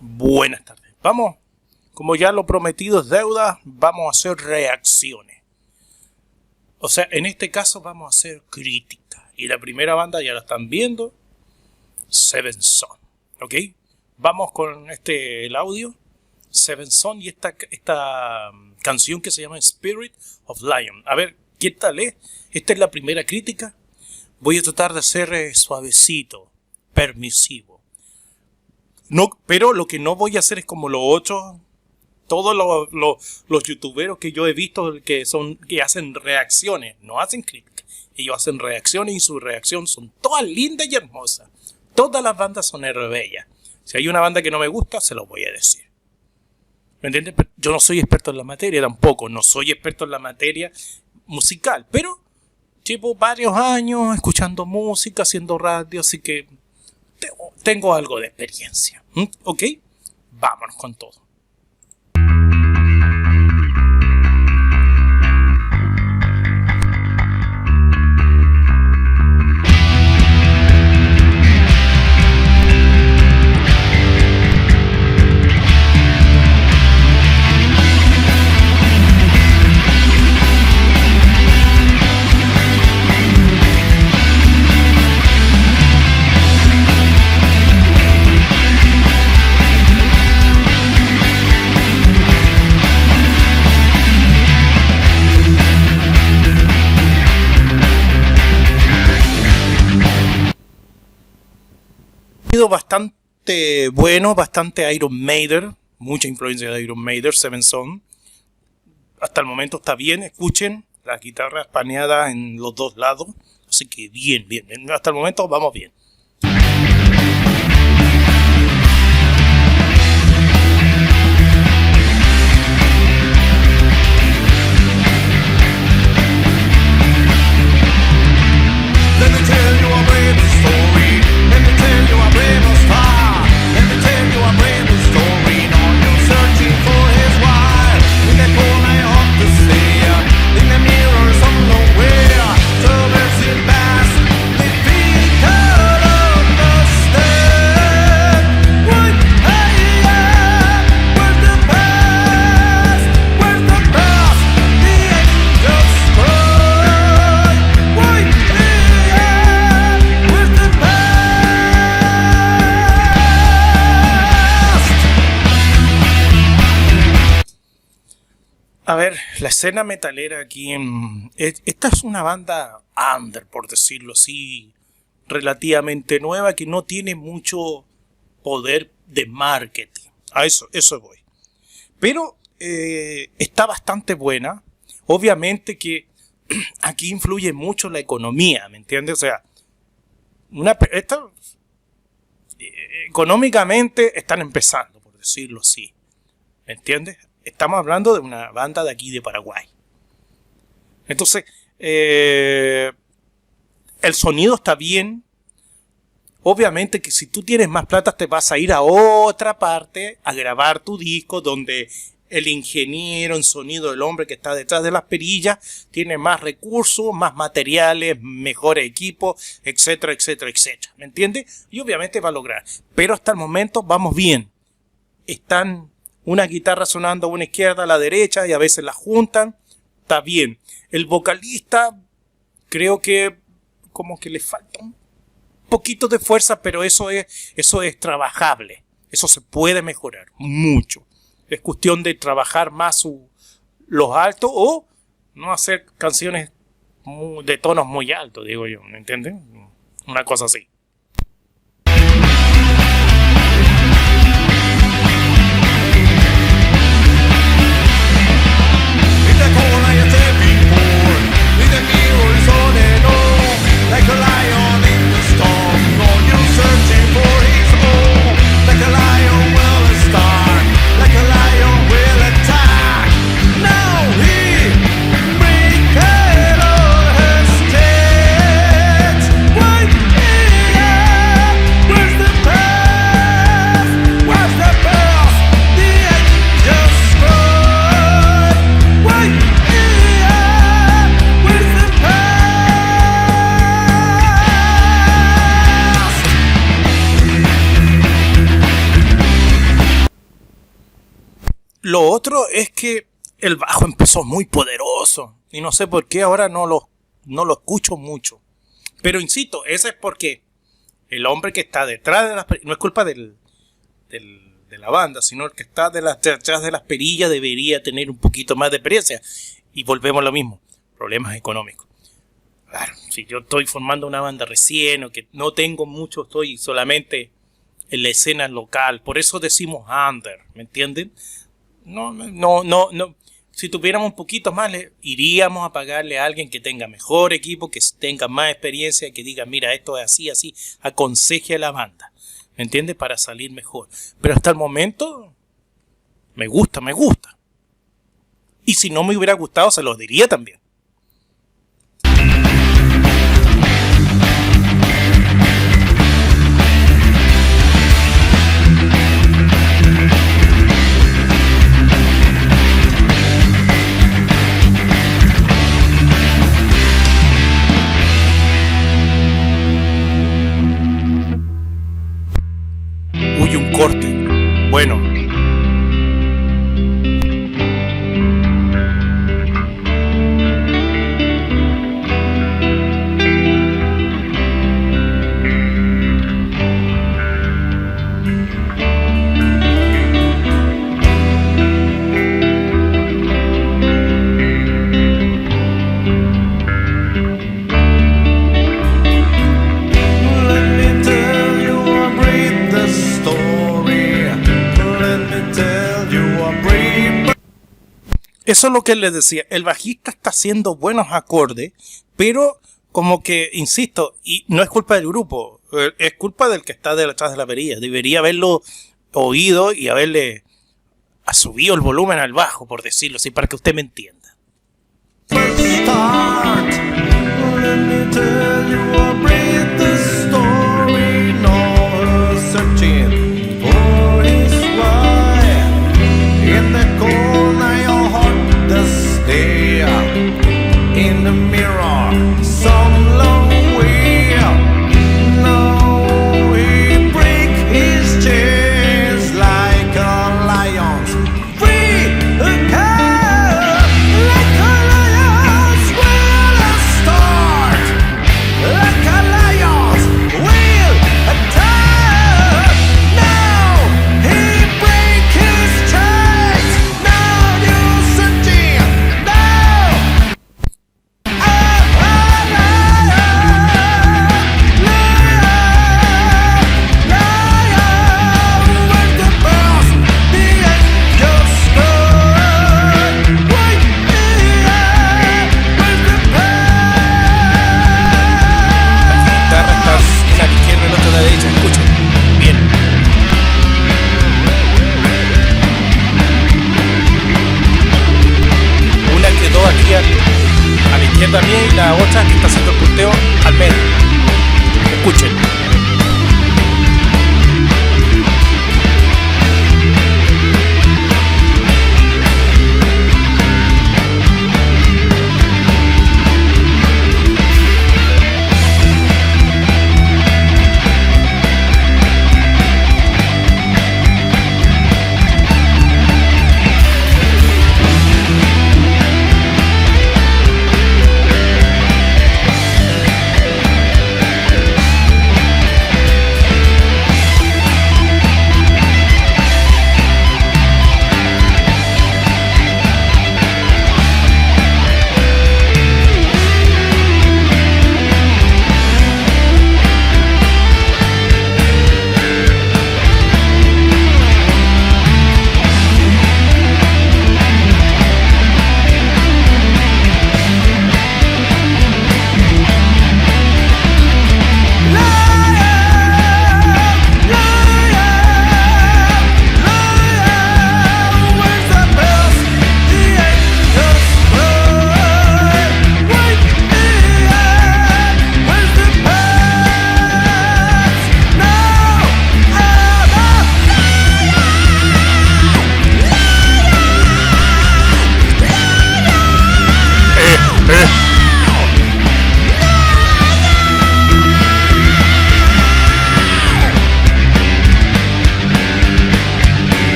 Buenas tardes. Vamos, como ya lo prometido es deuda, vamos a hacer reacciones. O sea, en este caso vamos a hacer crítica. Y la primera banda ya la están viendo, Seven Son. ¿Ok? Vamos con este el audio, Seven Son y esta, esta um, canción que se llama Spirit of Lion. A ver, ¿qué tal es? Esta es la primera crítica. Voy a tratar de ser eh, suavecito, permisivo. No, pero lo que no voy a hacer es como los otros, todos los, los, youtuberos que yo he visto que son que hacen reacciones, no hacen críticas. Ellos hacen reacciones y su reacción son todas lindas y hermosas. Todas las bandas son bellas. Si hay una banda que no me gusta, se lo voy a decir. ¿Me entiendes? Yo no soy experto en la materia tampoco, no soy experto en la materia musical, pero llevo varios años escuchando música, haciendo radio, así que tengo algo de experiencia. ¿Ok? Vámonos con todo. Bastante bueno, bastante Iron Maiden, mucha influencia de Iron Maiden, Seven Son. Hasta el momento está bien, escuchen la guitarra espaneada en los dos lados, así que bien, bien, hasta el momento vamos bien. A ver, la escena metalera aquí en... Esta es una banda under, por decirlo así, relativamente nueva, que no tiene mucho poder de marketing. A eso, eso voy. Pero eh, está bastante buena. Obviamente que aquí influye mucho la economía, ¿me entiendes? O sea, una, esta, eh, económicamente están empezando, por decirlo así. ¿Me entiendes? Estamos hablando de una banda de aquí de Paraguay. Entonces, eh, el sonido está bien. Obviamente que si tú tienes más plata te vas a ir a otra parte a grabar tu disco donde el ingeniero en sonido, el hombre que está detrás de las perillas, tiene más recursos, más materiales, mejor equipo, etcétera, etcétera, etcétera. ¿Me entiendes? Y obviamente va a lograr. Pero hasta el momento vamos bien. Están una guitarra sonando a una izquierda, a la derecha y a veces la juntan, está bien. El vocalista creo que como que le falta un poquito de fuerza, pero eso es, eso es trabajable. Eso se puede mejorar mucho. Es cuestión de trabajar más los altos o no hacer canciones de tonos muy altos, digo yo, ¿me entienden? Una cosa así. Otro es que el bajo empezó muy poderoso. Y no sé por qué ahora no lo, no lo escucho mucho. Pero insisto, ese es porque el hombre que está detrás de las no es culpa del, de la banda, sino el que está detrás de las perillas debería tener un poquito más de experiencia. Y volvemos a lo mismo, problemas económicos. Claro, si yo estoy formando una banda recién o que no tengo mucho, estoy solamente en la escena local, por eso decimos under, ¿me entienden? No, no, no, no. Si tuviéramos un poquito más, le, iríamos a pagarle a alguien que tenga mejor equipo, que tenga más experiencia, que diga, mira, esto es así, así, aconseje a la banda, ¿me entiendes? Para salir mejor. Pero hasta el momento, me gusta, me gusta. Y si no me hubiera gustado, se los diría también. Eso es lo que les decía. El bajista está haciendo buenos acordes, pero como que, insisto, y no es culpa del grupo, eh, es culpa del que está detrás de la perilla. Debería haberlo oído y haberle subido el volumen al bajo, por decirlo así, para que usted me entienda. A la izquierda mía y la otra que está haciendo el punteo al medio. Escuchen.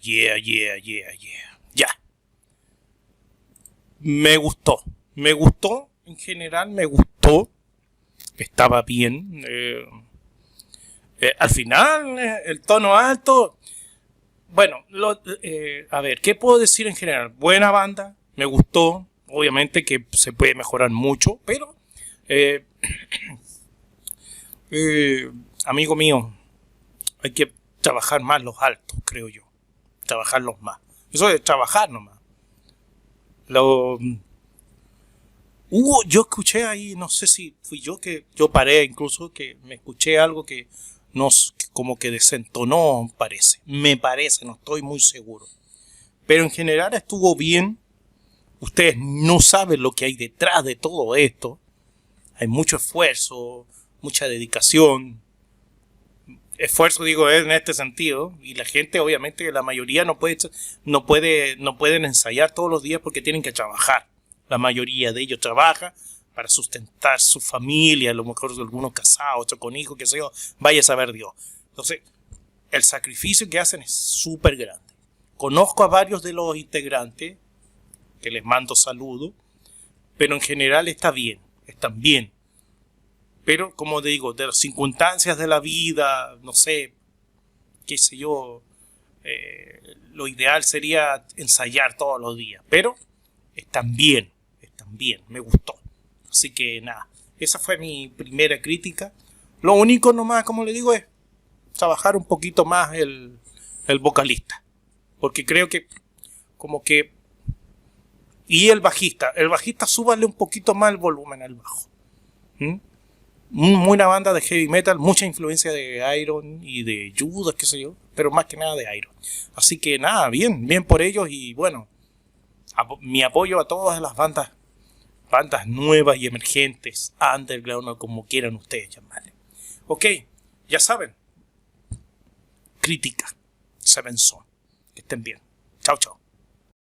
Yeah, yeah, yeah, yeah. Ya. Me gustó. Me gustó. En general me gustó. Estaba bien. Eh, eh, al final, eh, el tono alto. Bueno, a ver, ¿qué puedo decir en general? Buena banda. Me gustó. Obviamente que se puede mejorar mucho, pero amigo mío, hay que trabajar más los altos, creo yo. Trabajarlos más. Eso es trabajar nomás. Lo, hubo, yo escuché ahí, no sé si fui yo que yo paré, incluso que me escuché algo que nos como que desentonó, parece. Me parece, no estoy muy seguro. Pero en general estuvo bien. Ustedes no saben lo que hay detrás de todo esto. Hay mucho esfuerzo, mucha dedicación, esfuerzo digo en este sentido y la gente obviamente la mayoría no puede no puede no pueden ensayar todos los días porque tienen que trabajar. La mayoría de ellos trabaja para sustentar su familia a lo mejor algunos casados otros con hijos que sé yo vaya a saber Dios. Entonces el sacrificio que hacen es súper grande. Conozco a varios de los integrantes que les mando saludos pero en general está bien están bien pero, como digo, de las circunstancias de la vida, no sé, qué sé yo, eh, lo ideal sería ensayar todos los días. Pero están bien, están bien, me gustó. Así que nada, esa fue mi primera crítica. Lo único nomás, como le digo, es trabajar un poquito más el, el vocalista. Porque creo que como que... Y el bajista. El bajista súbale un poquito más el volumen al bajo. ¿Mm? Muy una banda de heavy metal, mucha influencia de Iron y de Judas, qué sé yo, pero más que nada de Iron. Así que nada, bien, bien por ellos y bueno, mi apoyo a todas las bandas, bandas nuevas y emergentes, underground o como quieran ustedes llamarle. Ok, ya saben, crítica, Seven Son, que estén bien. Chao, chao.